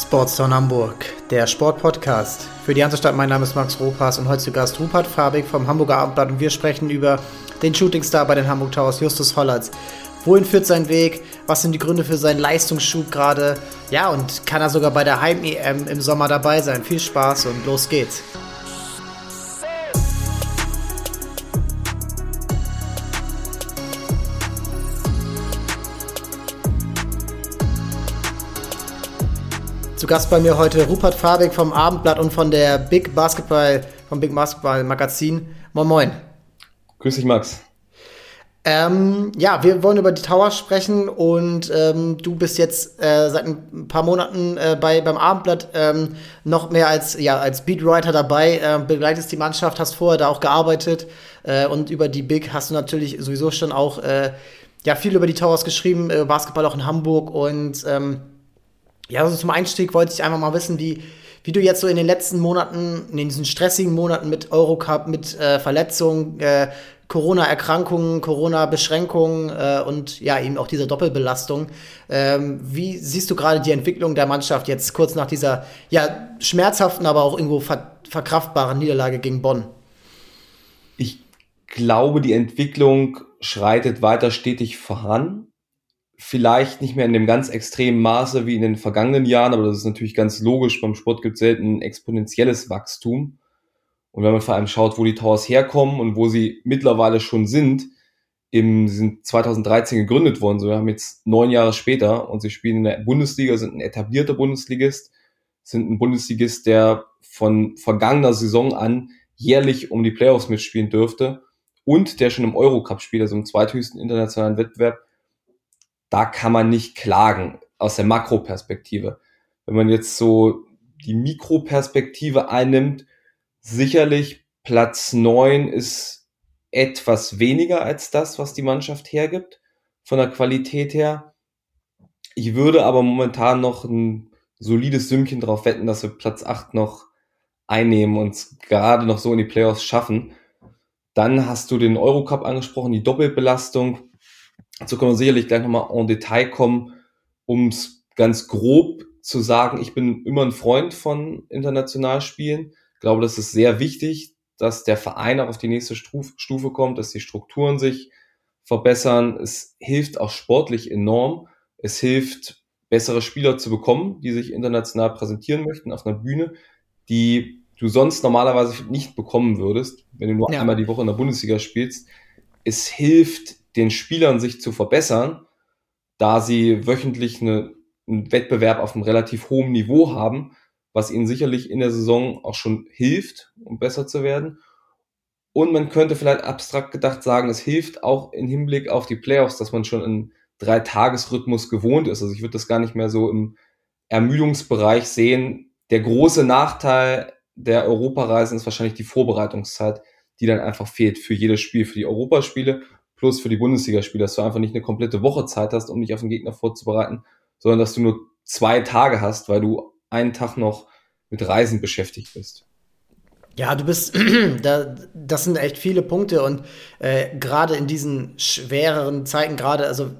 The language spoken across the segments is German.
Sportstown Hamburg, der Sportpodcast. Für die Hansestadt, mein Name ist Max Ropas und heute zu Gast Rupert Fabig vom Hamburger Abendblatt und wir sprechen über den Shootingstar bei den Hamburg Towers, Justus Hollatz. Wohin führt sein Weg? Was sind die Gründe für seinen Leistungsschub gerade? Ja, und kann er sogar bei der Heim-EM im Sommer dabei sein? Viel Spaß und los geht's. Gast bei mir heute Rupert Fabig vom Abendblatt und von der Big Basketball, vom Big Basketball Magazin. Moin Moin. Grüß dich, Max. Ähm, ja, wir wollen über die Tower sprechen und ähm, du bist jetzt äh, seit ein paar Monaten äh, bei, beim Abendblatt ähm, noch mehr als, ja, als Beatwriter dabei, äh, begleitest die Mannschaft, hast vorher da auch gearbeitet äh, und über die Big hast du natürlich sowieso schon auch äh, ja, viel über die Towers geschrieben, äh, Basketball auch in Hamburg und ähm, ja, also zum Einstieg wollte ich einfach mal wissen, wie, wie du jetzt so in den letzten Monaten, in diesen stressigen Monaten mit Eurocup, mit äh, Verletzungen, äh, Corona-Erkrankungen, Corona-Beschränkungen äh, und ja, eben auch dieser Doppelbelastung. Ähm, wie siehst du gerade die Entwicklung der Mannschaft jetzt kurz nach dieser ja, schmerzhaften, aber auch irgendwo ver verkraftbaren Niederlage gegen Bonn? Ich glaube, die Entwicklung schreitet weiter stetig voran vielleicht nicht mehr in dem ganz extremen Maße wie in den vergangenen Jahren, aber das ist natürlich ganz logisch. Beim Sport gibt es selten exponentielles Wachstum. Und wenn man vor allem schaut, wo die Towers herkommen und wo sie mittlerweile schon sind, im, sie sind 2013 gegründet worden, so wir haben jetzt neun Jahre später und sie spielen in der Bundesliga, sind ein etablierter Bundesligist, sind ein Bundesligist, der von vergangener Saison an jährlich um die Playoffs mitspielen dürfte und der schon im Eurocup spielt, also im zweithöchsten internationalen Wettbewerb, da kann man nicht klagen aus der Makroperspektive. Wenn man jetzt so die Mikroperspektive einnimmt, sicherlich Platz neun ist etwas weniger als das, was die Mannschaft hergibt, von der Qualität her. Ich würde aber momentan noch ein solides Sümmchen drauf wetten, dass wir Platz acht noch einnehmen und gerade noch so in die Playoffs schaffen. Dann hast du den Eurocup angesprochen, die Doppelbelastung. Dazu können wir sicherlich gleich nochmal en Detail kommen, um es ganz grob zu sagen, ich bin immer ein Freund von Internationalspielen. Ich glaube, das ist sehr wichtig, dass der Verein auch auf die nächste Stufe kommt, dass die Strukturen sich verbessern. Es hilft auch sportlich enorm. Es hilft, bessere Spieler zu bekommen, die sich international präsentieren möchten auf einer Bühne, die du sonst normalerweise nicht bekommen würdest, wenn du nur ja. einmal die Woche in der Bundesliga spielst. Es hilft den Spielern sich zu verbessern, da sie wöchentlich eine, einen Wettbewerb auf einem relativ hohen Niveau haben, was ihnen sicherlich in der Saison auch schon hilft, um besser zu werden. Und man könnte vielleicht abstrakt gedacht sagen, es hilft auch im Hinblick auf die Playoffs, dass man schon einen Dreitagesrhythmus gewohnt ist. Also ich würde das gar nicht mehr so im Ermüdungsbereich sehen. Der große Nachteil der Europareisen ist wahrscheinlich die Vorbereitungszeit, die dann einfach fehlt für jedes Spiel, für die Europaspiele plus für die Bundesligaspiele, dass du einfach nicht eine komplette Woche Zeit hast, um dich auf den Gegner vorzubereiten, sondern dass du nur zwei Tage hast, weil du einen Tag noch mit Reisen beschäftigt bist. Ja, du bist, da, das sind echt viele Punkte und äh, gerade in diesen schwereren Zeiten, gerade, also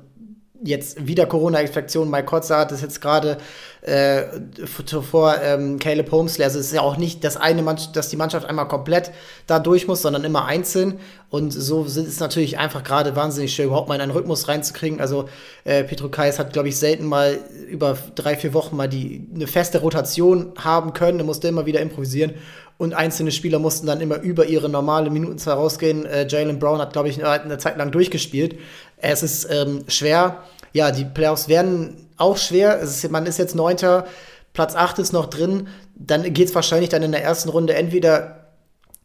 jetzt wieder Corona-Infektion. Mike Kotzer hat es jetzt gerade äh, vor ähm, Caleb Homesley. Also es ist ja auch nicht das eine, Mannschaft, dass die Mannschaft einmal komplett da durch muss, sondern immer einzeln. Und so ist es natürlich einfach gerade wahnsinnig schwer, überhaupt mal in einen Rhythmus reinzukriegen. Also äh, Petro Kais hat, glaube ich, selten mal über drei, vier Wochen mal die eine feste Rotation haben können. Er musste immer wieder improvisieren. Und einzelne Spieler mussten dann immer über ihre normale Minutenzahl rausgehen. Äh, Jalen Brown hat, glaube ich, eine Zeit lang durchgespielt. Es ist ähm, schwer. Ja, die Playoffs werden auch schwer. Ist, man ist jetzt Neunter, Platz 8 ist noch drin. Dann geht es wahrscheinlich dann in der ersten Runde entweder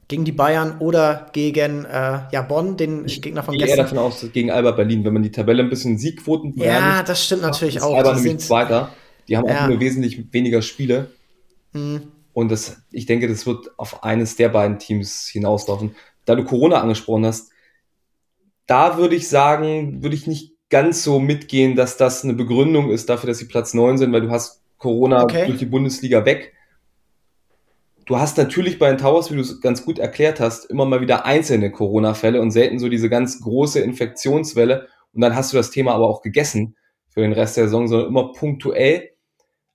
gegen die Bayern oder gegen äh, ja, Bonn, den ich Gegner von gestern. Ich gehe davon aus, gegen Alba Berlin, wenn man die Tabelle ein bisschen Siegquoten Ja, das stimmt natürlich auch. Alba nämlich Zweiter. Die haben ja. auch nur wesentlich weniger Spiele. Mhm. Und das, ich denke, das wird auf eines der beiden Teams hinauslaufen. Da du Corona angesprochen hast, da würde ich sagen, würde ich nicht ganz so mitgehen, dass das eine Begründung ist dafür, dass sie Platz 9 sind, weil du hast Corona okay. durch die Bundesliga weg. Du hast natürlich bei den Towers, wie du es ganz gut erklärt hast, immer mal wieder einzelne Corona-Fälle und selten so diese ganz große Infektionswelle. Und dann hast du das Thema aber auch gegessen für den Rest der Saison, sondern immer punktuell.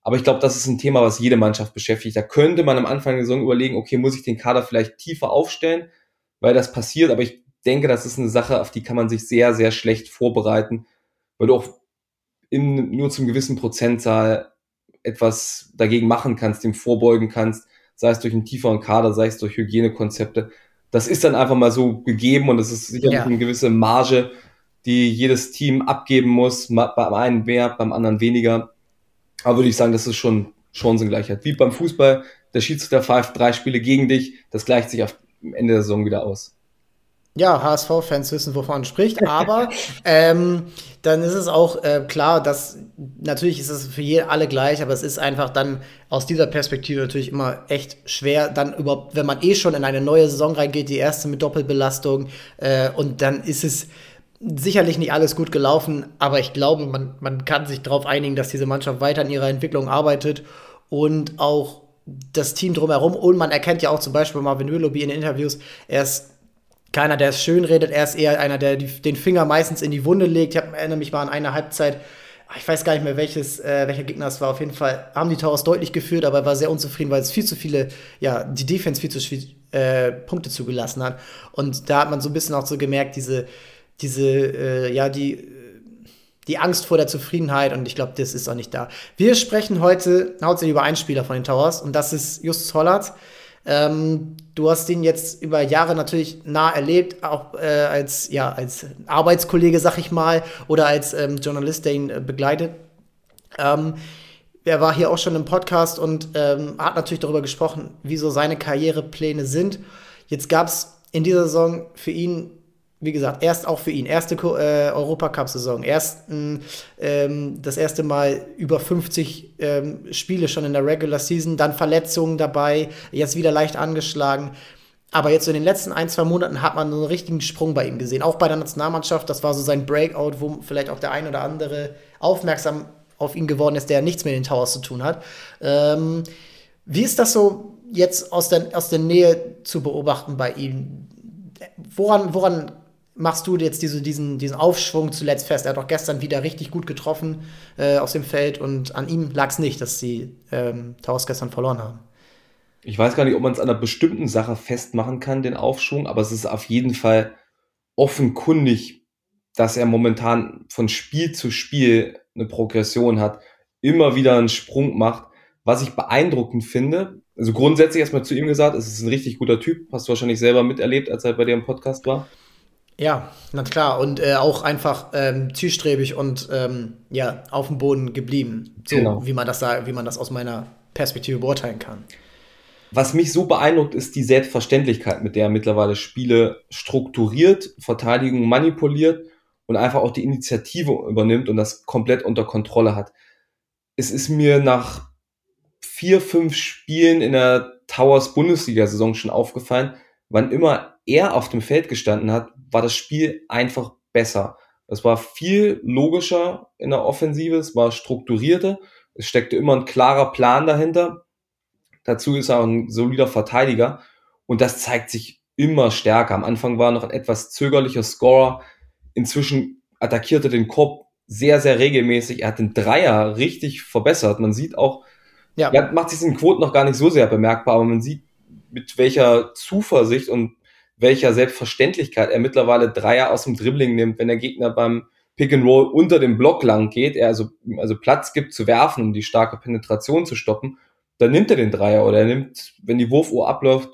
Aber ich glaube, das ist ein Thema, was jede Mannschaft beschäftigt. Da könnte man am Anfang der Saison überlegen, okay, muss ich den Kader vielleicht tiefer aufstellen, weil das passiert. Aber ich denke, das ist eine Sache, auf die kann man sich sehr, sehr schlecht vorbereiten, weil du auch in, nur zum gewissen Prozentzahl etwas dagegen machen kannst, dem vorbeugen kannst, sei es durch einen tieferen Kader, sei es durch Hygienekonzepte. Das ist dann einfach mal so gegeben und es ist sicherlich ja. eine gewisse Marge, die jedes Team abgeben muss, beim einen mehr, beim anderen weniger. Aber würde ich sagen, das ist schon Chancengleichheit. Wie beim Fußball, der Schiedsrichter pfeift drei Spiele gegen dich, das gleicht sich auf Ende der Saison wieder aus. Ja, HSV-Fans wissen, wovon man spricht, aber ähm, dann ist es auch äh, klar, dass natürlich ist es für je, alle gleich, aber es ist einfach dann aus dieser Perspektive natürlich immer echt schwer, dann überhaupt, wenn man eh schon in eine neue Saison reingeht, die erste mit Doppelbelastung, äh, und dann ist es sicherlich nicht alles gut gelaufen, aber ich glaube, man, man kann sich darauf einigen, dass diese Mannschaft weiter an ihrer Entwicklung arbeitet und auch das Team drumherum. Und man erkennt ja auch zum Beispiel Marvin Willoughby in den Interviews, er ist keiner, der es schön redet, er ist eher einer, der die, den Finger meistens in die Wunde legt. Ich erinnere mich mal an eine Halbzeit, ah, ich weiß gar nicht mehr, welches, äh, welcher Gegner es war. Auf jeden Fall haben die Towers deutlich geführt, aber er war sehr unzufrieden, weil es viel zu viele, ja, die Defense viel zu viele äh, Punkte zugelassen hat. Und da hat man so ein bisschen auch so gemerkt, diese, diese, äh, ja, die, die Angst vor der Zufriedenheit und ich glaube, das ist auch nicht da. Wir sprechen heute hauptsächlich über einen Spieler von den Towers und das ist Justus Hollert. Ähm, du hast ihn jetzt über Jahre natürlich nah erlebt, auch äh, als, ja, als Arbeitskollege, sag ich mal, oder als ähm, Journalist, der ihn äh, begleitet. Ähm, er war hier auch schon im Podcast und ähm, hat natürlich darüber gesprochen, wie so seine Karrierepläne sind. Jetzt gab es in dieser Saison für ihn wie gesagt, erst auch für ihn, erste äh, Europacup-Saison, erst ähm, das erste Mal über 50 ähm, Spiele schon in der Regular Season, dann Verletzungen dabei, jetzt wieder leicht angeschlagen. Aber jetzt in den letzten ein, zwei Monaten hat man einen richtigen Sprung bei ihm gesehen. Auch bei der Nationalmannschaft, das war so sein Breakout, wo vielleicht auch der ein oder andere aufmerksam auf ihn geworden ist, der nichts mit den Towers zu tun hat. Ähm, wie ist das so jetzt aus der, aus der Nähe zu beobachten bei ihm? Woran, woran machst du jetzt diese, diesen, diesen Aufschwung zuletzt fest? Er hat doch gestern wieder richtig gut getroffen äh, aus dem Feld und an ihm lag es nicht, dass die ähm, Towers gestern verloren haben. Ich weiß gar nicht, ob man es an einer bestimmten Sache festmachen kann, den Aufschwung, aber es ist auf jeden Fall offenkundig, dass er momentan von Spiel zu Spiel eine Progression hat, immer wieder einen Sprung macht. Was ich beeindruckend finde, also grundsätzlich erstmal zu ihm gesagt, es ist ein richtig guter Typ, hast du wahrscheinlich selber miterlebt, als er bei dir im Podcast war. Ja, na klar. Und äh, auch einfach ähm, zielstrebig und ähm, ja, auf dem Boden geblieben. So genau. wie man das wie man das aus meiner Perspektive beurteilen kann. Was mich so beeindruckt, ist die Selbstverständlichkeit, mit der er mittlerweile Spiele strukturiert, Verteidigung manipuliert und einfach auch die Initiative übernimmt und das komplett unter Kontrolle hat. Es ist mir nach vier, fünf Spielen in der Towers Bundesliga-Saison schon aufgefallen, wann immer er auf dem Feld gestanden hat, war das Spiel einfach besser. Es war viel logischer in der Offensive, es war strukturierter, es steckte immer ein klarer Plan dahinter. Dazu ist er auch ein solider Verteidiger und das zeigt sich immer stärker. Am Anfang war er noch ein etwas zögerlicher Scorer. Inzwischen attackierte den Korb sehr, sehr regelmäßig. Er hat den Dreier richtig verbessert. Man sieht auch, ja. er macht sich in Quoten noch gar nicht so sehr bemerkbar, aber man sieht, mit welcher Zuversicht und welcher Selbstverständlichkeit er mittlerweile Dreier aus dem Dribbling nimmt, wenn der Gegner beim Pick and Roll unter dem Block lang geht, er also, also Platz gibt zu werfen, um die starke Penetration zu stoppen, dann nimmt er den Dreier oder er nimmt, wenn die Wurfuhr abläuft,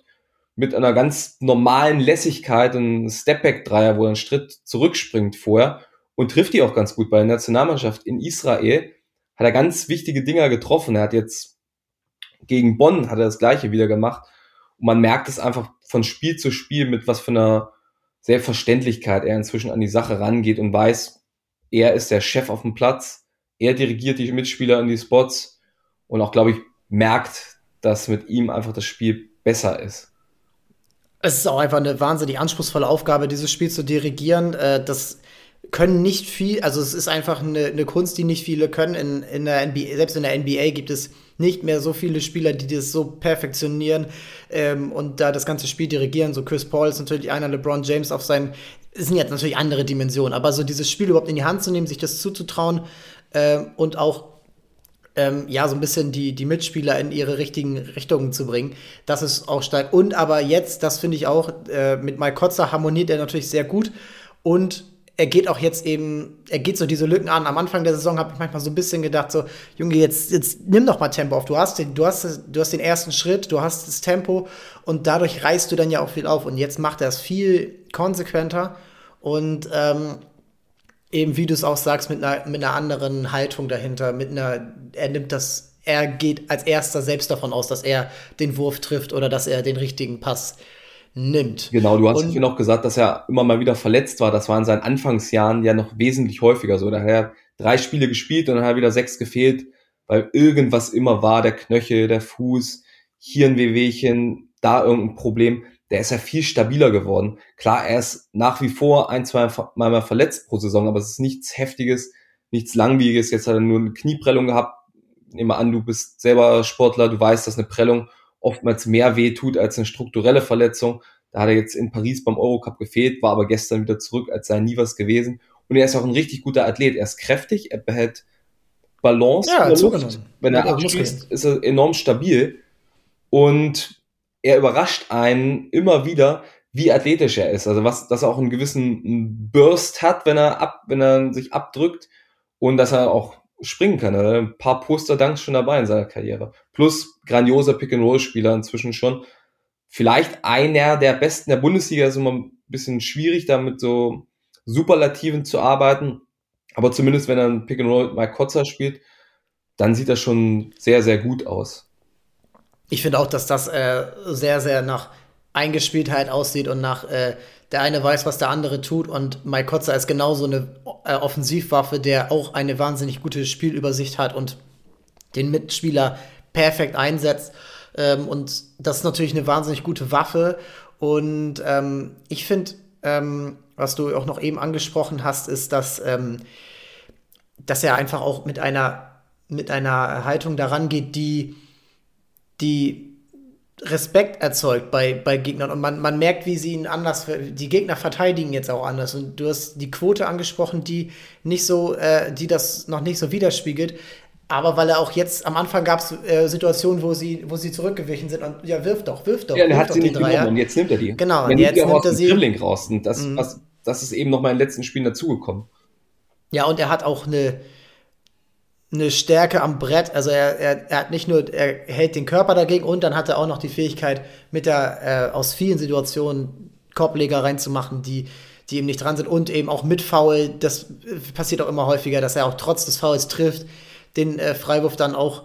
mit einer ganz normalen Lässigkeit einen Stepback-Dreier, wo er einen Schritt zurückspringt vorher und trifft die auch ganz gut. Bei der Nationalmannschaft in Israel hat er ganz wichtige Dinger getroffen. Er hat jetzt gegen Bonn hat er das gleiche wieder gemacht. Und man merkt es einfach von Spiel zu Spiel, mit was für einer Selbstverständlichkeit er inzwischen an die Sache rangeht und weiß, er ist der Chef auf dem Platz, er dirigiert die Mitspieler in die Spots und auch, glaube ich, merkt, dass mit ihm einfach das Spiel besser ist. Es ist auch einfach eine wahnsinnig anspruchsvolle Aufgabe, dieses Spiel zu dirigieren. Äh, das können nicht viel, also es ist einfach eine, eine Kunst, die nicht viele können. In, in der NBA, selbst in der NBA gibt es nicht mehr so viele Spieler, die das so perfektionieren ähm, und da das ganze Spiel dirigieren. So Chris Paul ist natürlich einer, LeBron James auf seinen, sind jetzt natürlich andere Dimensionen, aber so dieses Spiel überhaupt in die Hand zu nehmen, sich das zuzutrauen äh, und auch ähm, ja, so ein bisschen die, die Mitspieler in ihre richtigen Richtungen zu bringen. Das ist auch stark. Und aber jetzt, das finde ich auch, äh, mit Mike Kotzer harmoniert er natürlich sehr gut. Und er geht auch jetzt eben, er geht so diese Lücken an. Am Anfang der Saison habe ich manchmal so ein bisschen gedacht, so, Junge, jetzt, jetzt nimm doch mal Tempo auf. Du hast, den, du, hast, du hast den ersten Schritt, du hast das Tempo und dadurch reißt du dann ja auch viel auf. Und jetzt macht er es viel konsequenter und ähm, eben, wie du es auch sagst, mit einer, mit einer anderen Haltung dahinter, mit einer, er nimmt das, er geht als erster selbst davon aus, dass er den Wurf trifft oder dass er den richtigen Pass nimmt. Genau, du hast ja noch gesagt, dass er immer mal wieder verletzt war. Das war in seinen Anfangsjahren ja noch wesentlich häufiger so. Da hat er drei Spiele gespielt und dann hat er wieder sechs gefehlt, weil irgendwas immer war, der Knöchel, der Fuß, hier ein Wehwehchen, da irgendein Problem der ist ja viel stabiler geworden. Klar, er ist nach wie vor ein, zwei Mal verletzt pro Saison, aber es ist nichts Heftiges, nichts Langwieriges. Jetzt hat er nur eine Knieprellung gehabt. Nehme an, du bist selber Sportler, du weißt, dass eine Prellung oftmals mehr weh tut als eine strukturelle Verletzung. Da hat er jetzt in Paris beim Eurocup gefehlt, war aber gestern wieder zurück, als sei nie was gewesen. Und er ist auch ein richtig guter Athlet. Er ist kräftig, er behält Balance. Ja, Luft. Wenn er ja, abschließt, ist er enorm stabil. Und er überrascht einen immer wieder, wie athletisch er ist. Also was, dass er auch einen gewissen Burst hat, wenn er ab, wenn er sich abdrückt und dass er auch springen kann. Er ein paar Poster-Danks schon dabei in seiner Karriere. Plus grandioser Pick-and-Roll-Spieler inzwischen schon. Vielleicht einer der besten der Bundesliga ist immer ein bisschen schwierig, damit so Superlativen zu arbeiten. Aber zumindest wenn er ein Pick-and-Roll mit Mike Kotzer spielt, dann sieht das schon sehr, sehr gut aus ich finde auch, dass das äh, sehr, sehr nach Eingespieltheit aussieht und nach äh, der eine weiß, was der andere tut und Mike Kotzer ist genauso eine äh, Offensivwaffe, der auch eine wahnsinnig gute Spielübersicht hat und den Mitspieler perfekt einsetzt. Ähm, und das ist natürlich eine wahnsinnig gute Waffe. Und ähm, ich finde, ähm, was du auch noch eben angesprochen hast, ist, dass, ähm, dass er einfach auch mit einer, mit einer Haltung daran geht, die die Respekt erzeugt bei, bei Gegnern und man, man merkt, wie sie ihn anders, die Gegner verteidigen jetzt auch anders und du hast die Quote angesprochen, die nicht so, äh, die das noch nicht so widerspiegelt, aber weil er auch jetzt, am Anfang gab es äh, Situationen, wo sie, wo sie zurückgewichen sind und ja, wirf doch, wirf doch. Ja, er hat sie nicht Dreier. und jetzt nimmt er die. Genau, und jetzt nimmt er sie. Dribbling raus und das, mhm. was, das ist eben noch mal in den letzten Spielen dazugekommen. Ja, und er hat auch eine, eine Stärke am Brett. Also er, er, er hat nicht nur, er hält den Körper dagegen und dann hat er auch noch die Fähigkeit, mit der äh, aus vielen Situationen Korbleger reinzumachen, die, die eben nicht dran sind und eben auch mit Foul. Das passiert auch immer häufiger, dass er auch trotz des Fouls trifft, den äh, Freiwurf dann auch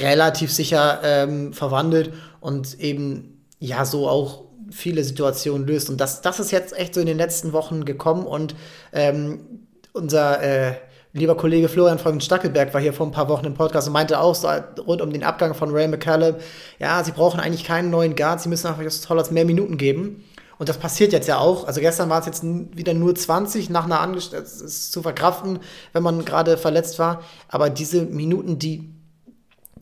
relativ sicher ähm, verwandelt und eben ja so auch viele Situationen löst. Und das, das ist jetzt echt so in den letzten Wochen gekommen und ähm, unser äh, lieber Kollege Florian von Stackelberg war hier vor ein paar Wochen im Podcast und meinte auch so rund um den Abgang von Ray McCallum, ja, sie brauchen eigentlich keinen neuen Guard, sie müssen einfach das Tollers mehr Minuten geben. Und das passiert jetzt ja auch. Also gestern war es jetzt wieder nur 20 nach einer Angestellten. Das ist zu verkraften, wenn man gerade verletzt war. Aber diese Minuten, die,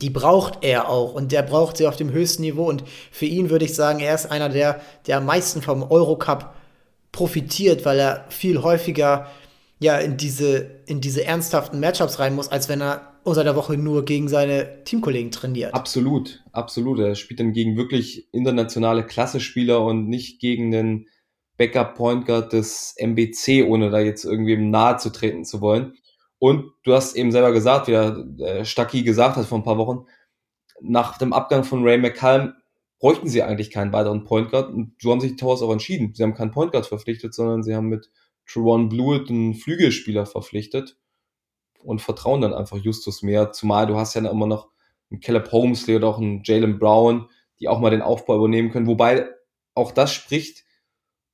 die braucht er auch. Und der braucht sie auf dem höchsten Niveau. Und für ihn würde ich sagen, er ist einer, der, der am meisten vom Eurocup profitiert, weil er viel häufiger ja in diese, in diese ernsthaften Matchups rein muss, als wenn er unter der Woche nur gegen seine Teamkollegen trainiert. Absolut, absolut. Er spielt dann gegen wirklich internationale Klasse-Spieler und nicht gegen den Backup-Point Guard des MBC, ohne da jetzt irgendwie nahe zu treten zu wollen. Und du hast eben selber gesagt, wie der Stucky gesagt hat vor ein paar Wochen, nach dem Abgang von Ray McCallum bräuchten sie eigentlich keinen weiteren Point Guard. Und so haben sich die Towers auch entschieden. Sie haben keinen Point Guard verpflichtet, sondern sie haben mit Trevon Blewett einen Flügelspieler verpflichtet und vertrauen dann einfach Justus mehr. Zumal du hast ja immer noch einen Caleb Holmesley oder auch einen Jalen Brown, die auch mal den Aufbau übernehmen können. Wobei auch das spricht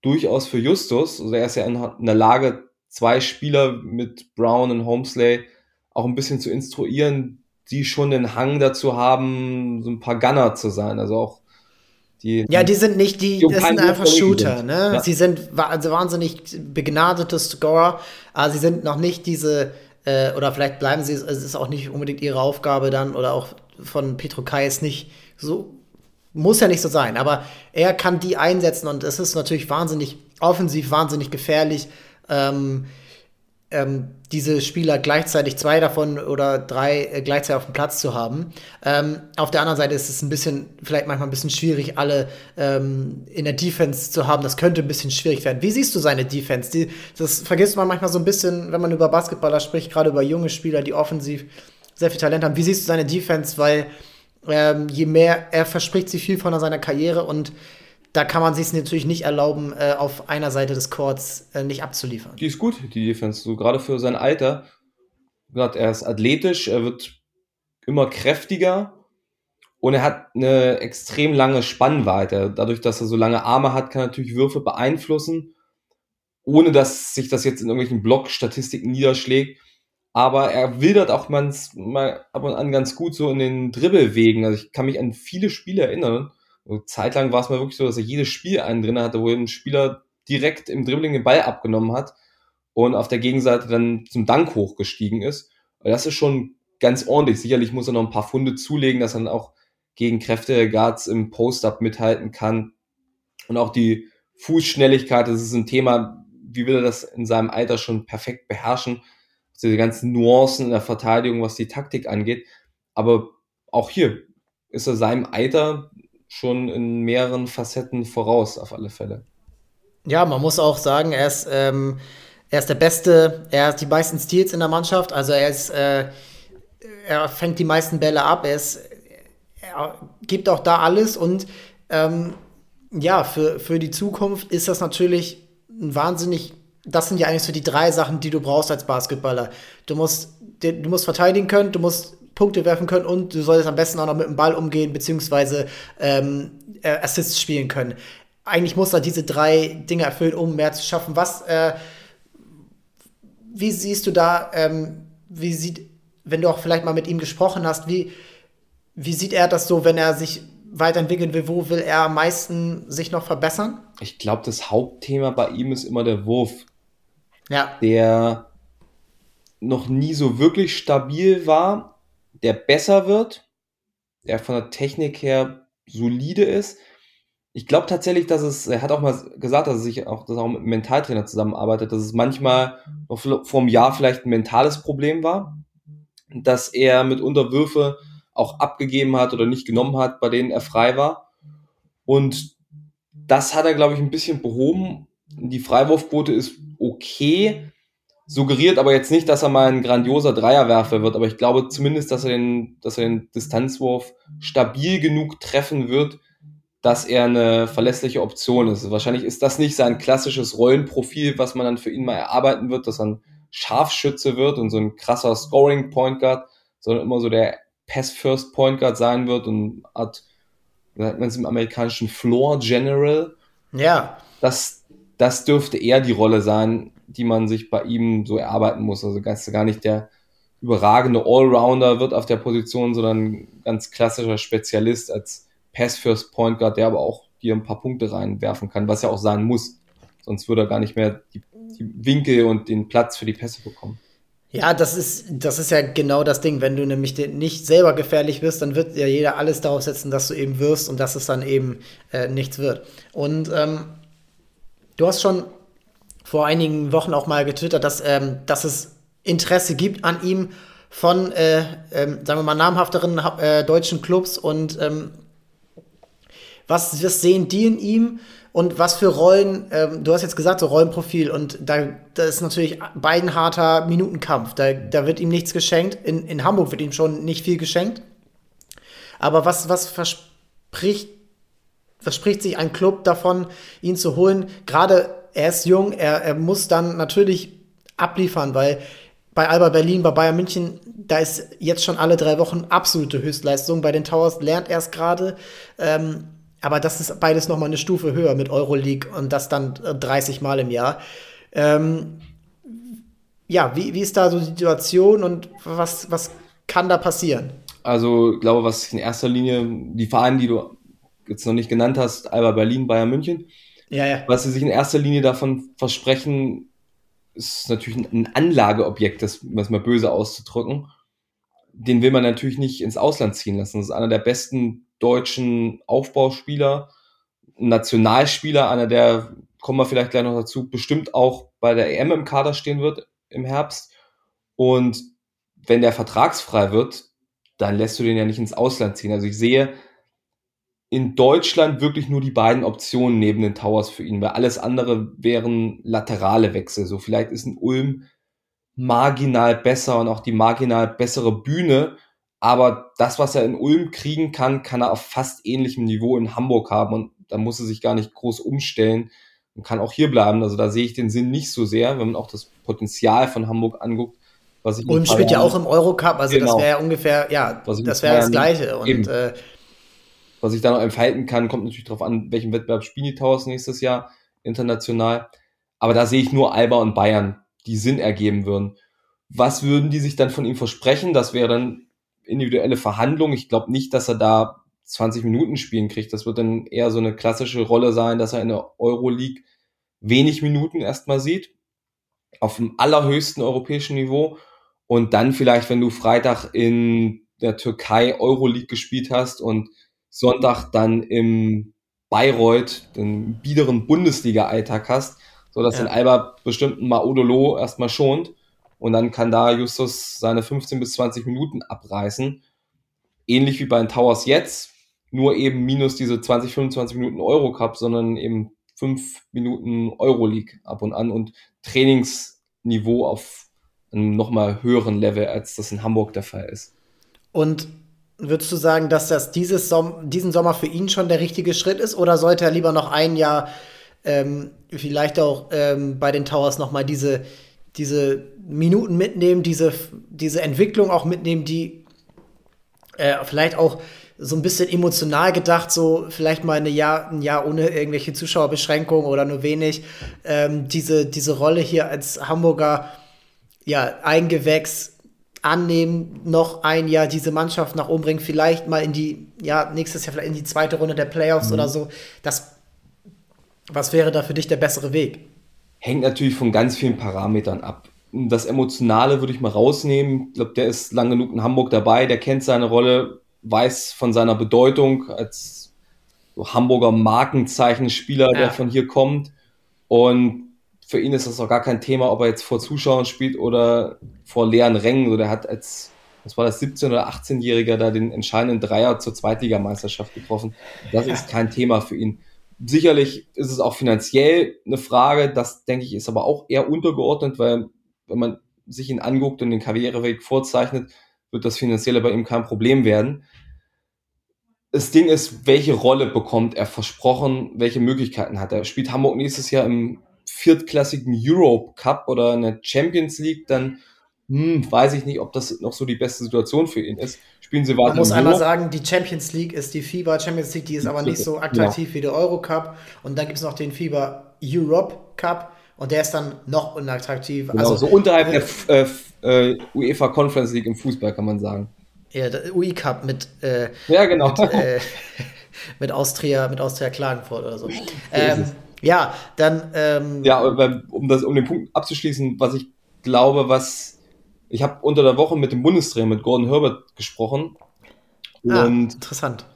durchaus für Justus. Also er ist ja in der Lage, zwei Spieler mit Brown und Holmesley auch ein bisschen zu instruieren, die schon den Hang dazu haben, so ein paar Gunner zu sein. Also auch die, ja, die sind nicht die, die das sind einfach Shooter, sind. ne? Ja. Sie sind also wahnsinnig begnadete Scorer, aber sie sind noch nicht diese, äh, oder vielleicht bleiben sie, es ist auch nicht unbedingt ihre Aufgabe dann, oder auch von Petro Kais nicht so, muss ja nicht so sein, aber er kann die einsetzen und es ist natürlich wahnsinnig offensiv, wahnsinnig gefährlich. Ähm, ähm, diese Spieler gleichzeitig zwei davon oder drei äh, gleichzeitig auf dem Platz zu haben. Ähm, auf der anderen Seite ist es ein bisschen, vielleicht manchmal ein bisschen schwierig, alle ähm, in der Defense zu haben. Das könnte ein bisschen schwierig werden. Wie siehst du seine Defense? Die, das vergisst man manchmal so ein bisschen, wenn man über Basketballer spricht, gerade über junge Spieler, die offensiv sehr viel Talent haben. Wie siehst du seine Defense? Weil ähm, je mehr, er verspricht sich viel von seiner Karriere und da kann man sich natürlich nicht erlauben, äh, auf einer Seite des Courts äh, nicht abzuliefern. Die ist gut, die Defense, so gerade für sein Alter. Er ist athletisch, er wird immer kräftiger und er hat eine extrem lange Spannweite. Dadurch, dass er so lange Arme hat, kann er natürlich Würfe beeinflussen, ohne dass sich das jetzt in irgendwelchen Block-Statistiken niederschlägt. Aber er wildert auch mal ab und an ganz gut so in den Dribbelwegen. Also ich kann mich an viele Spiele erinnern, Zeitlang war es mal wirklich so, dass er jedes Spiel einen drin hatte, wo ein Spieler direkt im Dribbling den Ball abgenommen hat und auf der Gegenseite dann zum Dank hochgestiegen ist. Das ist schon ganz ordentlich. Sicherlich muss er noch ein paar Funde zulegen, dass er dann auch gegen Kräfte der Guards im Post-Up mithalten kann. Und auch die Fußschnelligkeit, das ist ein Thema, wie will er das in seinem Alter schon perfekt beherrschen? Diese ganzen Nuancen in der Verteidigung, was die Taktik angeht. Aber auch hier ist er seinem Alter schon in mehreren Facetten voraus, auf alle Fälle. Ja, man muss auch sagen, er ist, ähm, er ist der Beste, er hat die meisten Steals in der Mannschaft, also er ist, äh, er fängt die meisten Bälle ab, er ist, er gibt auch da alles und ähm, ja, für, für die Zukunft ist das natürlich ein wahnsinnig, das sind ja eigentlich so die drei Sachen, die du brauchst als Basketballer. Du musst, du musst verteidigen können, du musst Punkte werfen können und du solltest am besten auch noch mit dem Ball umgehen, beziehungsweise ähm, äh, Assists spielen können. Eigentlich muss er diese drei Dinge erfüllen, um mehr zu schaffen. Was, äh, wie siehst du da, ähm, wie sieht, wenn du auch vielleicht mal mit ihm gesprochen hast, wie, wie sieht er das so, wenn er sich weiterentwickeln will? Wo will er am meisten sich noch verbessern? Ich glaube, das Hauptthema bei ihm ist immer der Wurf. Ja. Der noch nie so wirklich stabil war, der besser wird, der von der Technik her solide ist. Ich glaube tatsächlich, dass es, er hat auch mal gesagt, dass er sich auch, dass er auch mit einem Mentaltrainer zusammenarbeitet, dass es manchmal vor einem Jahr vielleicht ein mentales Problem war, dass er mit Unterwürfe auch abgegeben hat oder nicht genommen hat, bei denen er frei war. Und das hat er, glaube ich, ein bisschen behoben. Die Freiwurfquote ist okay, suggeriert aber jetzt nicht, dass er mal ein grandioser Dreierwerfer wird, aber ich glaube zumindest, dass er den, dass er den Distanzwurf stabil genug treffen wird, dass er eine verlässliche Option ist. Wahrscheinlich ist das nicht sein klassisches Rollenprofil, was man dann für ihn mal erarbeiten wird, dass er ein Scharfschütze wird und so ein krasser Scoring Point Guard, sondern immer so der Pass First Point Guard sein wird und hat, wie nennt man es im amerikanischen Floor General. Ja. Das, das dürfte eher die Rolle sein, die man sich bei ihm so erarbeiten muss. Also gar nicht der überragende Allrounder wird auf der Position, sondern ganz klassischer Spezialist als Pass First Point Guard, der aber auch hier ein paar Punkte reinwerfen kann, was ja auch sein muss. Sonst würde er gar nicht mehr die, die Winkel und den Platz für die Pässe bekommen. Ja, das ist, das ist ja genau das Ding. Wenn du nämlich nicht selber gefährlich wirst, dann wird ja jeder alles darauf setzen, dass du eben wirst und dass es dann eben äh, nichts wird. Und ähm, du hast schon vor einigen Wochen auch mal getwittert, dass, ähm, dass es Interesse gibt an ihm von, äh, ähm, sagen wir mal, namhafteren äh, deutschen Clubs und ähm, was, was sehen die in ihm und was für Rollen, ähm, du hast jetzt gesagt, so Rollenprofil und da, da ist natürlich beiden harter Minutenkampf, da, da wird ihm nichts geschenkt, in, in Hamburg wird ihm schon nicht viel geschenkt, aber was, was verspricht, verspricht sich ein Club davon, ihn zu holen, gerade er ist jung, er, er muss dann natürlich abliefern, weil bei Alba Berlin, bei Bayern München, da ist jetzt schon alle drei Wochen absolute Höchstleistung. Bei den Towers lernt er es gerade. Ähm, aber das ist beides noch mal eine Stufe höher mit Euroleague und das dann 30 äh, Mal im Jahr. Ähm, ja, wie, wie ist da so die Situation und was, was kann da passieren? Also, ich glaube, was in erster Linie die Vereine, die du jetzt noch nicht genannt hast, Alba Berlin, Bayern München, ja, ja. Was sie sich in erster Linie davon versprechen, ist natürlich ein Anlageobjekt, das was mal böse auszudrücken. Den will man natürlich nicht ins Ausland ziehen lassen. Das ist einer der besten deutschen Aufbauspieler, Nationalspieler, einer der, kommen wir vielleicht gleich noch dazu, bestimmt auch bei der EM im Kader stehen wird. im Herbst. Und wenn der vertragsfrei wird, dann lässt du den ja nicht ins Ausland ziehen. Also ich sehe in Deutschland wirklich nur die beiden Optionen neben den Towers für ihn, weil alles andere wären laterale Wechsel. So vielleicht ist ein Ulm marginal besser und auch die marginal bessere Bühne. Aber das, was er in Ulm kriegen kann, kann er auf fast ähnlichem Niveau in Hamburg haben. Und da muss er sich gar nicht groß umstellen und kann auch hier bleiben. Also da sehe ich den Sinn nicht so sehr, wenn man auch das Potenzial von Hamburg anguckt. Was ich Ulm spielt ja auch im Eurocup, also genau. das wäre ja ungefähr, ja, das wäre das Gleiche. Und äh, was ich da noch entfalten kann, kommt natürlich darauf an, welchen Wettbewerb spielen die Towers nächstes Jahr international. Aber da sehe ich nur Alba und Bayern, die Sinn ergeben würden. Was würden die sich dann von ihm versprechen? Das wäre dann individuelle Verhandlung. Ich glaube nicht, dass er da 20 Minuten spielen kriegt. Das wird dann eher so eine klassische Rolle sein, dass er in der Euroleague wenig Minuten erstmal sieht. Auf dem allerhöchsten europäischen Niveau. Und dann vielleicht, wenn du Freitag in der Türkei Euroleague gespielt hast und Sonntag dann im Bayreuth den biederen Bundesliga-Alltag hast, so dass ja. den Alba bestimmten Maudolo erstmal schont und dann kann da Justus seine 15 bis 20 Minuten abreißen. Ähnlich wie bei den Towers jetzt, nur eben minus diese 20, 25 Minuten Eurocup, sondern eben 5 Minuten Euroleague ab und an und Trainingsniveau auf einem nochmal höheren Level, als das in Hamburg der Fall ist. Und Würdest du sagen, dass das dieses Som diesen Sommer für ihn schon der richtige Schritt ist? Oder sollte er lieber noch ein Jahr ähm, vielleicht auch ähm, bei den Towers noch mal diese, diese Minuten mitnehmen, diese, diese Entwicklung auch mitnehmen, die äh, vielleicht auch so ein bisschen emotional gedacht, so vielleicht mal eine Jahr, ein Jahr ohne irgendwelche Zuschauerbeschränkungen oder nur wenig, ähm, diese, diese Rolle hier als Hamburger ja, Eingewächs annehmen, noch ein Jahr diese Mannschaft nach oben bringen, vielleicht mal in die, ja, nächstes Jahr vielleicht in die zweite Runde der Playoffs mhm. oder so. Das, was wäre da für dich der bessere Weg? Hängt natürlich von ganz vielen Parametern ab. Das Emotionale würde ich mal rausnehmen. Ich glaube, der ist lang genug in Hamburg dabei, der kennt seine Rolle, weiß von seiner Bedeutung als Hamburger Markenzeichenspieler, ja. der von hier kommt. Und für ihn ist das auch gar kein Thema, ob er jetzt vor Zuschauern spielt oder vor leeren Rängen. So, der hat als, was war das, 17- oder 18-Jähriger da den entscheidenden Dreier zur Zweitligameisterschaft getroffen. Das ist kein Thema für ihn. Sicherlich ist es auch finanziell eine Frage, das denke ich ist aber auch eher untergeordnet, weil wenn man sich ihn anguckt und den Karriereweg vorzeichnet, wird das Finanzielle bei ihm kein Problem werden. Das Ding ist, welche Rolle bekommt er versprochen, welche Möglichkeiten hat er? Spielt Hamburg nächstes Jahr im viertklassigen Europe Cup oder in der Champions League, dann hm, weiß ich nicht, ob das noch so die beste Situation für ihn ist. Spielen sie weiter. Man muss einmal sagen, die Champions League ist die FIBA Champions League, die ist aber nicht so attraktiv ja. wie der Euro Cup. Und dann gibt es noch den FIBA Europe Cup und der ist dann noch unattraktiv. Genau, also so unterhalb äh, der äh, äh, UEFA Conference League im Fußball, kann man sagen. Ja, der UI Cup mit, äh, ja, genau. mit, äh, mit Austria, mit Austria Klagenfurt oder so. Ähm, ja, dann. Ähm ja, um, das, um den Punkt abzuschließen, was ich glaube, was. Ich habe unter der Woche mit dem Bundestrainer, mit Gordon Herbert gesprochen. Ah, und interessant.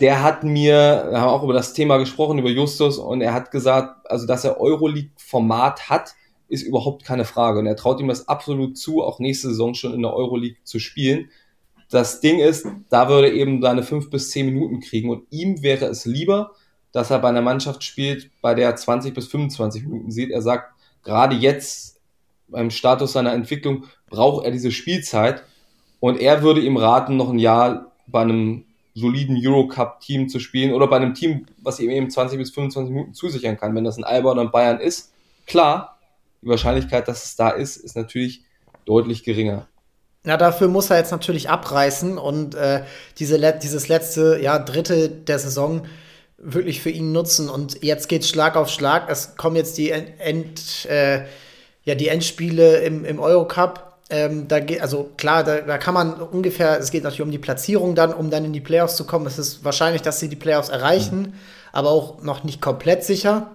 Der hat mir, wir haben auch über das Thema gesprochen, über Justus, und er hat gesagt, also dass er Euroleague-Format hat, ist überhaupt keine Frage. Und er traut ihm das absolut zu, auch nächste Saison schon in der Euroleague zu spielen. Das Ding ist, da würde er eben seine fünf bis zehn Minuten kriegen. Und ihm wäre es lieber, dass er bei einer Mannschaft spielt, bei der er 20 bis 25 Minuten sieht. Er sagt, gerade jetzt beim Status seiner Entwicklung braucht er diese Spielzeit und er würde ihm raten, noch ein Jahr bei einem soliden Eurocup-Team zu spielen oder bei einem Team, was ihm eben 20 bis 25 Minuten zusichern kann. Wenn das ein Alba oder ein Bayern ist, klar, die Wahrscheinlichkeit, dass es da ist, ist natürlich deutlich geringer. Na, dafür muss er jetzt natürlich abreißen und äh, diese, dieses letzte ja, Dritte der Saison wirklich für ihn nutzen. Und jetzt geht's Schlag auf Schlag. Es kommen jetzt die End, äh, ja, die Endspiele im, im Eurocup. Ähm, da geht, also klar, da, da kann man ungefähr, es geht natürlich um die Platzierung dann, um dann in die Playoffs zu kommen. Es ist wahrscheinlich, dass sie die Playoffs erreichen, mhm. aber auch noch nicht komplett sicher.